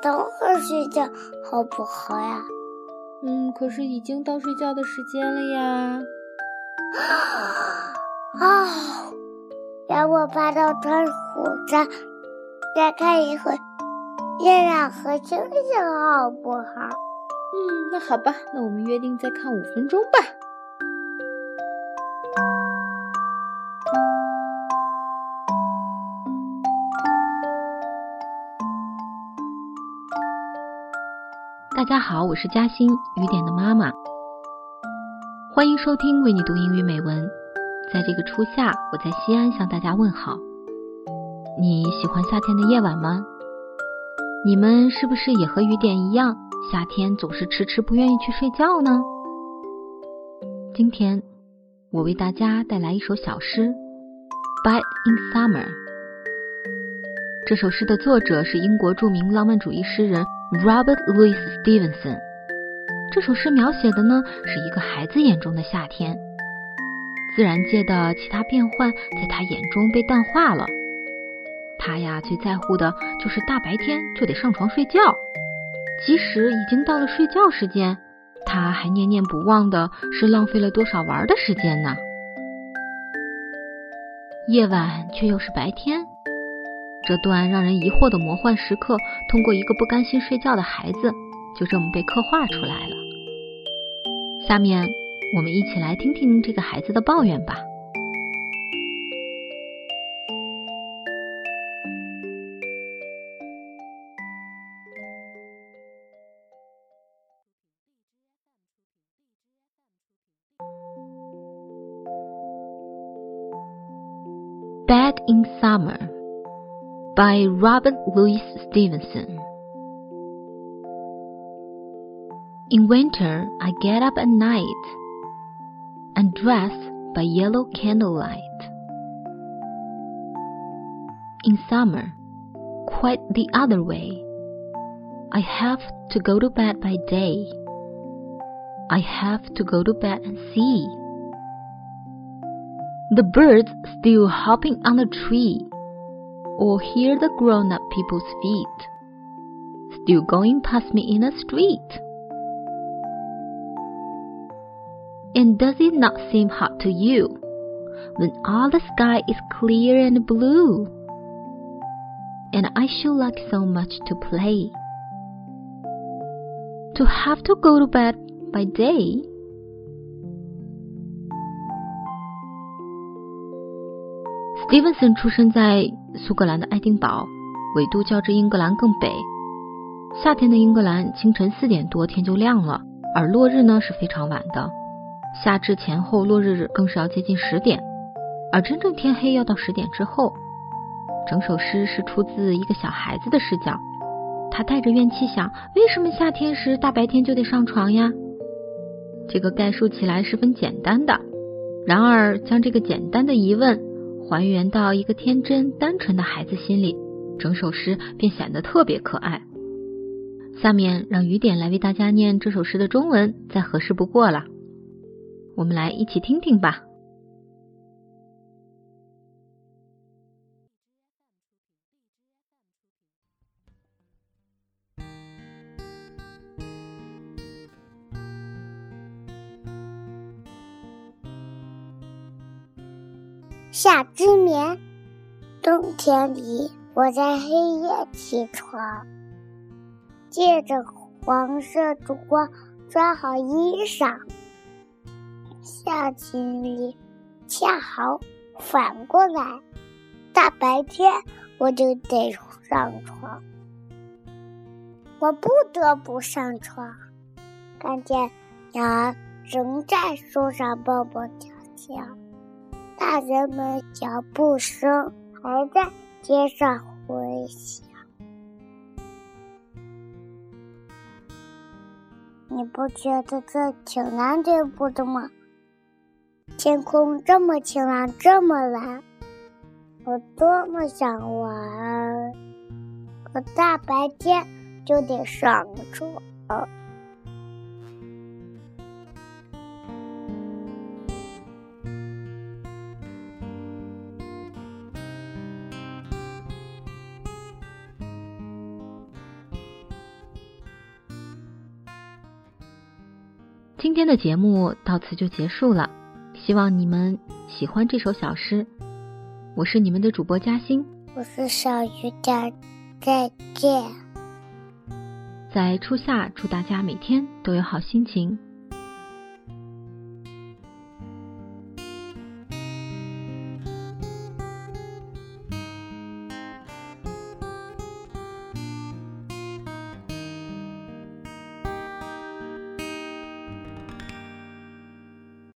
等会儿睡觉好不好呀？嗯，可是已经到睡觉的时间了呀。啊！让我爬到窗户上，再看一会月亮和星星，好不好？嗯，那好吧，那我们约定再看五分钟吧。大家好，我是嘉欣，雨点的妈妈。欢迎收听为你读英语美文。在这个初夏，我在西安向大家问好。你喜欢夏天的夜晚吗？你们是不是也和雨点一样，夏天总是迟迟不愿意去睡觉呢？今天我为大家带来一首小诗《Bed in Summer》。这首诗的作者是英国著名浪漫主义诗人。Robert Louis Stevenson，这首诗描写的呢是一个孩子眼中的夏天，自然界的其他变幻在他眼中被淡化了。他呀最在乎的就是大白天就得上床睡觉，即使已经到了睡觉时间，他还念念不忘的是浪费了多少玩的时间呢？夜晚却又是白天。这段让人疑惑的魔幻时刻，通过一个不甘心睡觉的孩子，就这么被刻画出来了。下面，我们一起来听听这个孩子的抱怨吧。Bad in summer. By Robert Louis Stevenson. In winter, I get up at night and dress by yellow candlelight. In summer, quite the other way. I have to go to bed by day. I have to go to bed and see. The birds still hopping on the tree or hear the grown up people's feet still going past me in the street. And does it not seem hot to you when all the sky is clear and blue? And I should like so much to play. To have to go to bed by day 斯蒂文森出生在苏格兰的爱丁堡，纬度较之英格兰更北。夏天的英格兰清晨四点多天就亮了，而落日呢是非常晚的。夏至前后落日更是要接近十点，而真正天黑要到十点之后。整首诗是出自一个小孩子的视角，他带着怨气想：为什么夏天时大白天就得上床呀？这个概述起来十分简单的，然而将这个简单的疑问。还原到一个天真单纯的孩子心里，整首诗便显得特别可爱。下面让雨点来为大家念这首诗的中文，再合适不过了。我们来一起听听吧。夏之眠，冬天里，我在黑夜起床，借着黄色烛光穿好衣裳。夏天里，恰好反过来，大白天我就得上床，我不得不上床。看见鸟儿仍在树上蹦蹦跳跳。大人们脚步声还在街上回响，你不觉得这挺难对付的吗？天空这么晴朗，这么蓝，我多么想玩，可大白天就得上床。今天的节目到此就结束了，希望你们喜欢这首小诗。我是你们的主播嘉欣，我是小雨点，再见。在初夏，祝大家每天都有好心情。